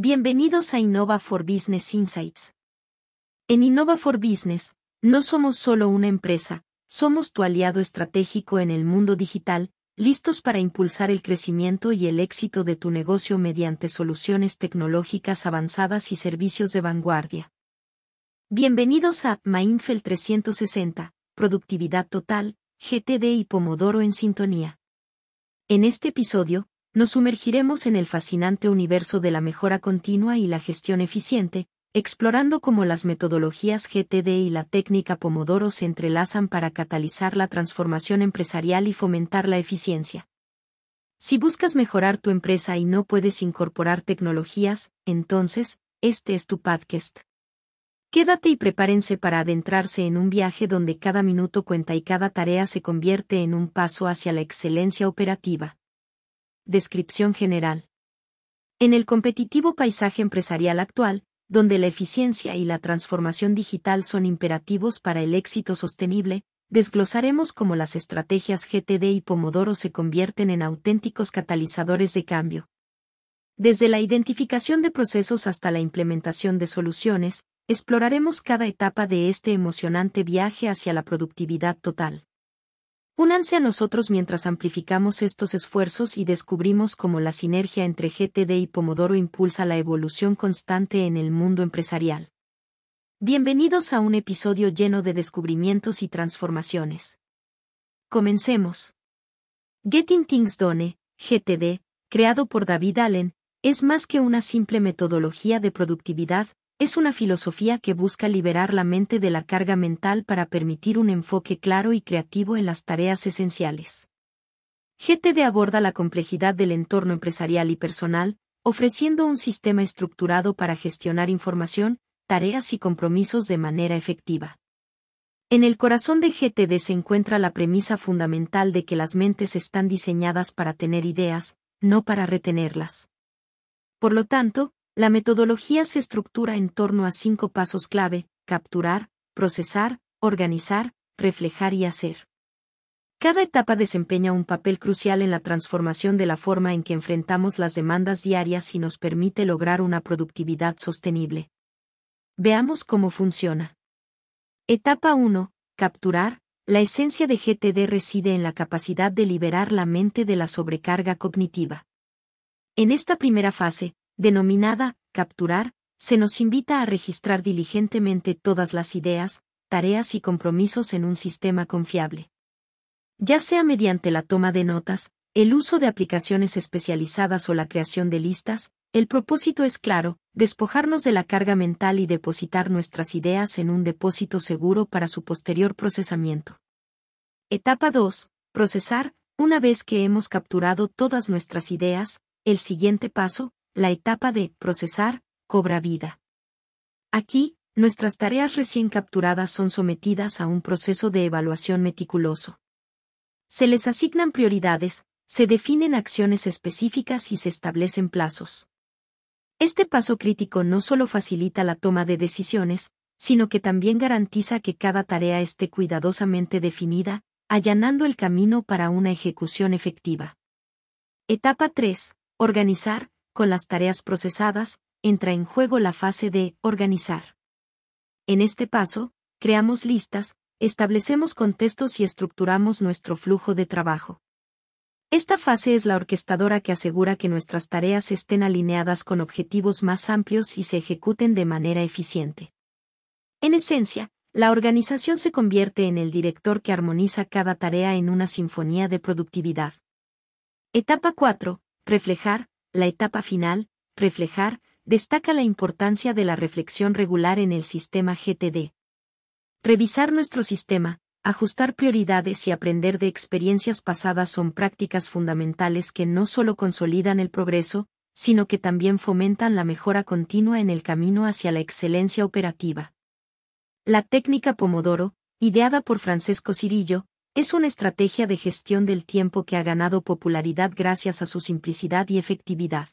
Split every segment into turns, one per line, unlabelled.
Bienvenidos a Innova for Business Insights. En Innova for Business, no somos solo una empresa, somos tu aliado estratégico en el mundo digital, listos para impulsar el crecimiento y el éxito de tu negocio mediante soluciones tecnológicas avanzadas y servicios de vanguardia. Bienvenidos a Mainfel 360, Productividad Total, GTD y Pomodoro en sintonía. En este episodio, nos sumergiremos en el fascinante universo de la mejora continua y la gestión eficiente, explorando cómo las metodologías GTD y la técnica Pomodoro se entrelazan para catalizar la transformación empresarial y fomentar la eficiencia. Si buscas mejorar tu empresa y no puedes incorporar tecnologías, entonces, este es tu podcast. Quédate y prepárense para adentrarse en un viaje donde cada minuto cuenta y cada tarea se convierte en un paso hacia la excelencia operativa. Descripción general. En el competitivo paisaje empresarial actual, donde la eficiencia y la transformación digital son imperativos para el éxito sostenible, desglosaremos cómo las estrategias GTD y Pomodoro se convierten en auténticos catalizadores de cambio. Desde la identificación de procesos hasta la implementación de soluciones, exploraremos cada etapa de este emocionante viaje hacia la productividad total. Únanse a nosotros mientras amplificamos estos esfuerzos y descubrimos cómo la sinergia entre GTD y Pomodoro impulsa la evolución constante en el mundo empresarial. Bienvenidos a un episodio lleno de descubrimientos y transformaciones. Comencemos. Getting Things Done, GTD, creado por David Allen, es más que una simple metodología de productividad, es una filosofía que busca liberar la mente de la carga mental para permitir un enfoque claro y creativo en las tareas esenciales. GTD aborda la complejidad del entorno empresarial y personal, ofreciendo un sistema estructurado para gestionar información, tareas y compromisos de manera efectiva. En el corazón de GTD se encuentra la premisa fundamental de que las mentes están diseñadas para tener ideas, no para retenerlas. Por lo tanto, la metodología se estructura en torno a cinco pasos clave, capturar, procesar, organizar, reflejar y hacer. Cada etapa desempeña un papel crucial en la transformación de la forma en que enfrentamos las demandas diarias y nos permite lograr una productividad sostenible. Veamos cómo funciona. Etapa 1. Capturar. La esencia de GTD reside en la capacidad de liberar la mente de la sobrecarga cognitiva. En esta primera fase, denominada capturar, se nos invita a registrar diligentemente todas las ideas, tareas y compromisos en un sistema confiable. Ya sea mediante la toma de notas, el uso de aplicaciones especializadas o la creación de listas, el propósito es claro, despojarnos de la carga mental y depositar nuestras ideas en un depósito seguro para su posterior procesamiento. Etapa 2. Procesar. Una vez que hemos capturado todas nuestras ideas, el siguiente paso, la etapa de procesar cobra vida. Aquí, nuestras tareas recién capturadas son sometidas a un proceso de evaluación meticuloso. Se les asignan prioridades, se definen acciones específicas y se establecen plazos. Este paso crítico no solo facilita la toma de decisiones, sino que también garantiza que cada tarea esté cuidadosamente definida, allanando el camino para una ejecución efectiva. Etapa 3. Organizar, con las tareas procesadas, entra en juego la fase de organizar. En este paso, creamos listas, establecemos contextos y estructuramos nuestro flujo de trabajo. Esta fase es la orquestadora que asegura que nuestras tareas estén alineadas con objetivos más amplios y se ejecuten de manera eficiente. En esencia, la organización se convierte en el director que armoniza cada tarea en una sinfonía de productividad. Etapa 4. Reflejar, la etapa final, reflejar, destaca la importancia de la reflexión regular en el sistema GTD. Revisar nuestro sistema, ajustar prioridades y aprender de experiencias pasadas son prácticas fundamentales que no solo consolidan el progreso, sino que también fomentan la mejora continua en el camino hacia la excelencia operativa. La técnica Pomodoro, ideada por Francesco Cirillo, es una estrategia de gestión del tiempo que ha ganado popularidad gracias a su simplicidad y efectividad.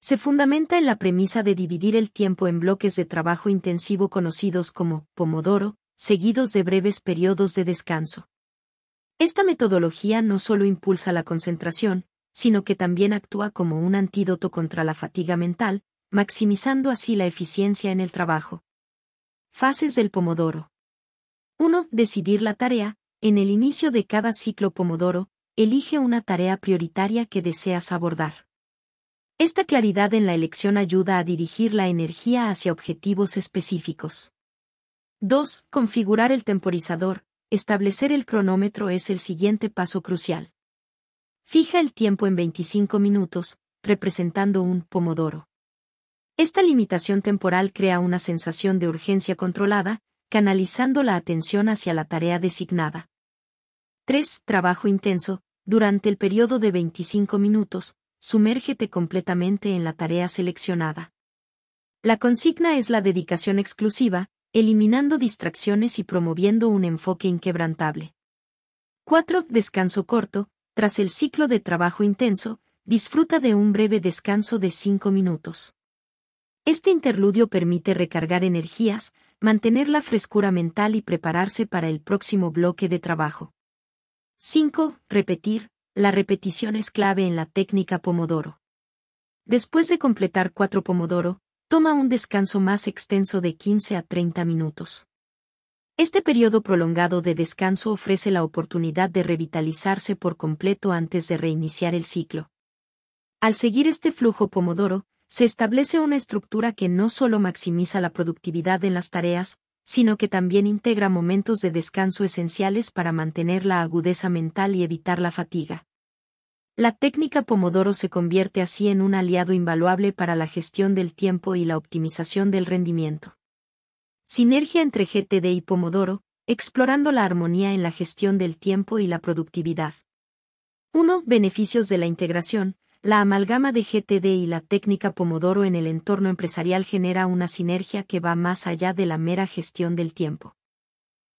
Se fundamenta en la premisa de dividir el tiempo en bloques de trabajo intensivo conocidos como Pomodoro, seguidos de breves periodos de descanso. Esta metodología no solo impulsa la concentración, sino que también actúa como un antídoto contra la fatiga mental, maximizando así la eficiencia en el trabajo. Fases del Pomodoro. 1. Decidir la tarea. En el inicio de cada ciclo Pomodoro, elige una tarea prioritaria que deseas abordar. Esta claridad en la elección ayuda a dirigir la energía hacia objetivos específicos. 2. Configurar el temporizador. Establecer el cronómetro es el siguiente paso crucial. Fija el tiempo en 25 minutos, representando un pomodoro. Esta limitación temporal crea una sensación de urgencia controlada, canalizando la atención hacia la tarea designada. 3. Trabajo intenso. Durante el periodo de 25 minutos, sumérgete completamente en la tarea seleccionada. La consigna es la dedicación exclusiva, eliminando distracciones y promoviendo un enfoque inquebrantable. 4. Descanso corto. Tras el ciclo de trabajo intenso, disfruta de un breve descanso de 5 minutos. Este interludio permite recargar energías, mantener la frescura mental y prepararse para el próximo bloque de trabajo. 5. Repetir. La repetición es clave en la técnica Pomodoro. Después de completar 4 Pomodoro, toma un descanso más extenso de 15 a 30 minutos. Este periodo prolongado de descanso ofrece la oportunidad de revitalizarse por completo antes de reiniciar el ciclo. Al seguir este flujo Pomodoro, se establece una estructura que no solo maximiza la productividad en las tareas, sino que también integra momentos de descanso esenciales para mantener la agudeza mental y evitar la fatiga. La técnica Pomodoro se convierte así en un aliado invaluable para la gestión del tiempo y la optimización del rendimiento. Sinergia entre GTD y Pomodoro, explorando la armonía en la gestión del tiempo y la productividad. 1. Beneficios de la integración. La amalgama de GTD y la técnica Pomodoro en el entorno empresarial genera una sinergia que va más allá de la mera gestión del tiempo.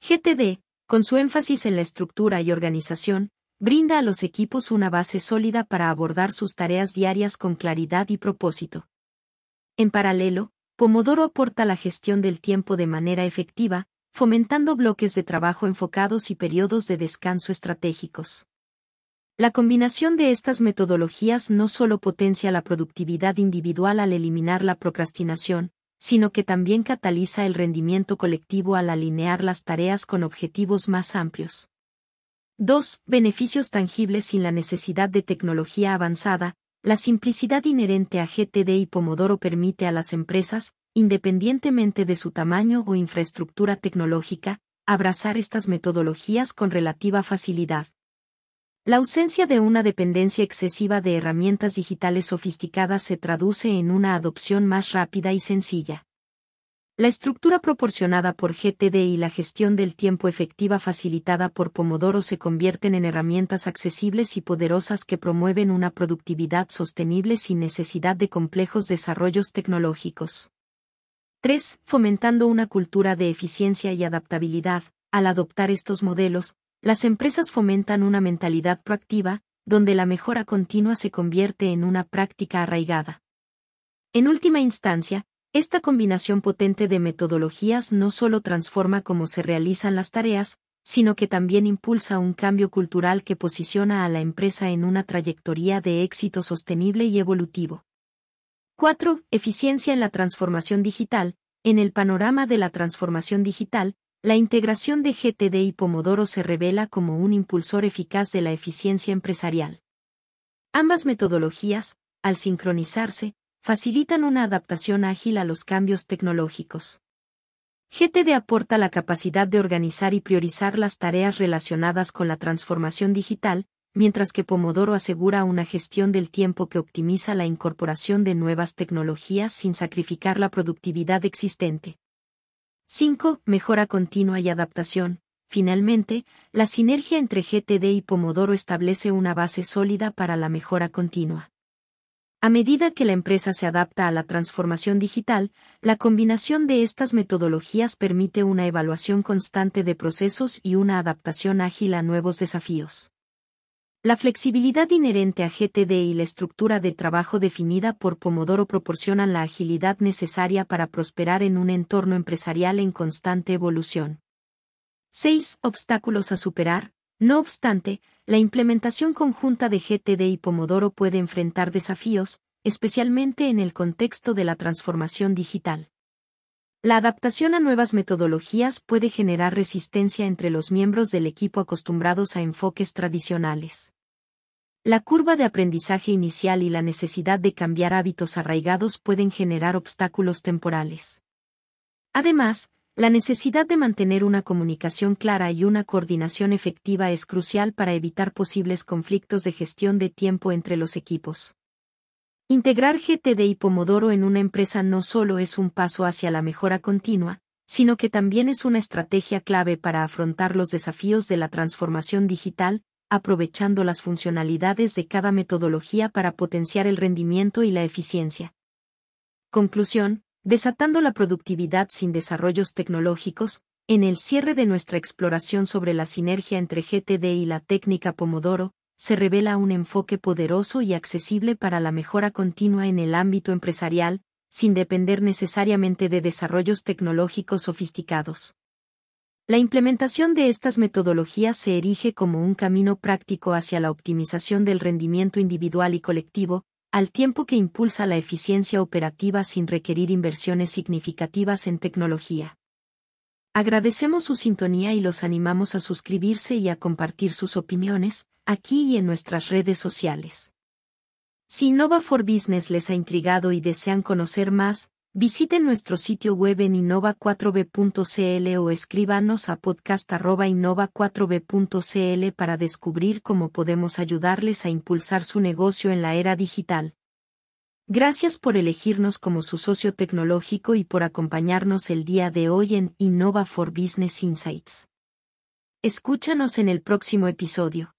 GTD, con su énfasis en la estructura y organización, brinda a los equipos una base sólida para abordar sus tareas diarias con claridad y propósito. En paralelo, Pomodoro aporta la gestión del tiempo de manera efectiva, fomentando bloques de trabajo enfocados y periodos de descanso estratégicos. La combinación de estas metodologías no solo potencia la productividad individual al eliminar la procrastinación, sino que también cataliza el rendimiento colectivo al alinear las tareas con objetivos más amplios. 2. Beneficios tangibles sin la necesidad de tecnología avanzada. La simplicidad inherente a GTD y Pomodoro permite a las empresas, independientemente de su tamaño o infraestructura tecnológica, abrazar estas metodologías con relativa facilidad. La ausencia de una dependencia excesiva de herramientas digitales sofisticadas se traduce en una adopción más rápida y sencilla. La estructura proporcionada por GTD y la gestión del tiempo efectiva facilitada por Pomodoro se convierten en herramientas accesibles y poderosas que promueven una productividad sostenible sin necesidad de complejos desarrollos tecnológicos. 3. Fomentando una cultura de eficiencia y adaptabilidad. Al adoptar estos modelos, las empresas fomentan una mentalidad proactiva, donde la mejora continua se convierte en una práctica arraigada. En última instancia, esta combinación potente de metodologías no solo transforma cómo se realizan las tareas, sino que también impulsa un cambio cultural que posiciona a la empresa en una trayectoria de éxito sostenible y evolutivo. 4. Eficiencia en la transformación digital. En el panorama de la transformación digital, la integración de GTD y Pomodoro se revela como un impulsor eficaz de la eficiencia empresarial. Ambas metodologías, al sincronizarse, facilitan una adaptación ágil a los cambios tecnológicos. GTD aporta la capacidad de organizar y priorizar las tareas relacionadas con la transformación digital, mientras que Pomodoro asegura una gestión del tiempo que optimiza la incorporación de nuevas tecnologías sin sacrificar la productividad existente. 5. Mejora continua y adaptación. Finalmente, la sinergia entre GTD y Pomodoro establece una base sólida para la mejora continua. A medida que la empresa se adapta a la transformación digital, la combinación de estas metodologías permite una evaluación constante de procesos y una adaptación ágil a nuevos desafíos. La flexibilidad inherente a GTD y la estructura de trabajo definida por Pomodoro proporcionan la agilidad necesaria para prosperar en un entorno empresarial en constante evolución. 6. Obstáculos a superar. No obstante, la implementación conjunta de GTD y Pomodoro puede enfrentar desafíos, especialmente en el contexto de la transformación digital. La adaptación a nuevas metodologías puede generar resistencia entre los miembros del equipo acostumbrados a enfoques tradicionales. La curva de aprendizaje inicial y la necesidad de cambiar hábitos arraigados pueden generar obstáculos temporales. Además, la necesidad de mantener una comunicación clara y una coordinación efectiva es crucial para evitar posibles conflictos de gestión de tiempo entre los equipos. Integrar GTD y Pomodoro en una empresa no solo es un paso hacia la mejora continua, sino que también es una estrategia clave para afrontar los desafíos de la transformación digital, aprovechando las funcionalidades de cada metodología para potenciar el rendimiento y la eficiencia. Conclusión, desatando la productividad sin desarrollos tecnológicos, en el cierre de nuestra exploración sobre la sinergia entre GTD y la técnica Pomodoro, se revela un enfoque poderoso y accesible para la mejora continua en el ámbito empresarial, sin depender necesariamente de desarrollos tecnológicos sofisticados. La implementación de estas metodologías se erige como un camino práctico hacia la optimización del rendimiento individual y colectivo, al tiempo que impulsa la eficiencia operativa sin requerir inversiones significativas en tecnología. Agradecemos su sintonía y los animamos a suscribirse y a compartir sus opiniones, aquí y en nuestras redes sociales. Si Innova for Business les ha intrigado y desean conocer más, visiten nuestro sitio web en innova4b.cl o escríbanos a podcast.innova4b.cl para descubrir cómo podemos ayudarles a impulsar su negocio en la era digital. Gracias por elegirnos como su socio tecnológico y por acompañarnos el día de hoy en Innova for Business Insights. Escúchanos en el próximo episodio.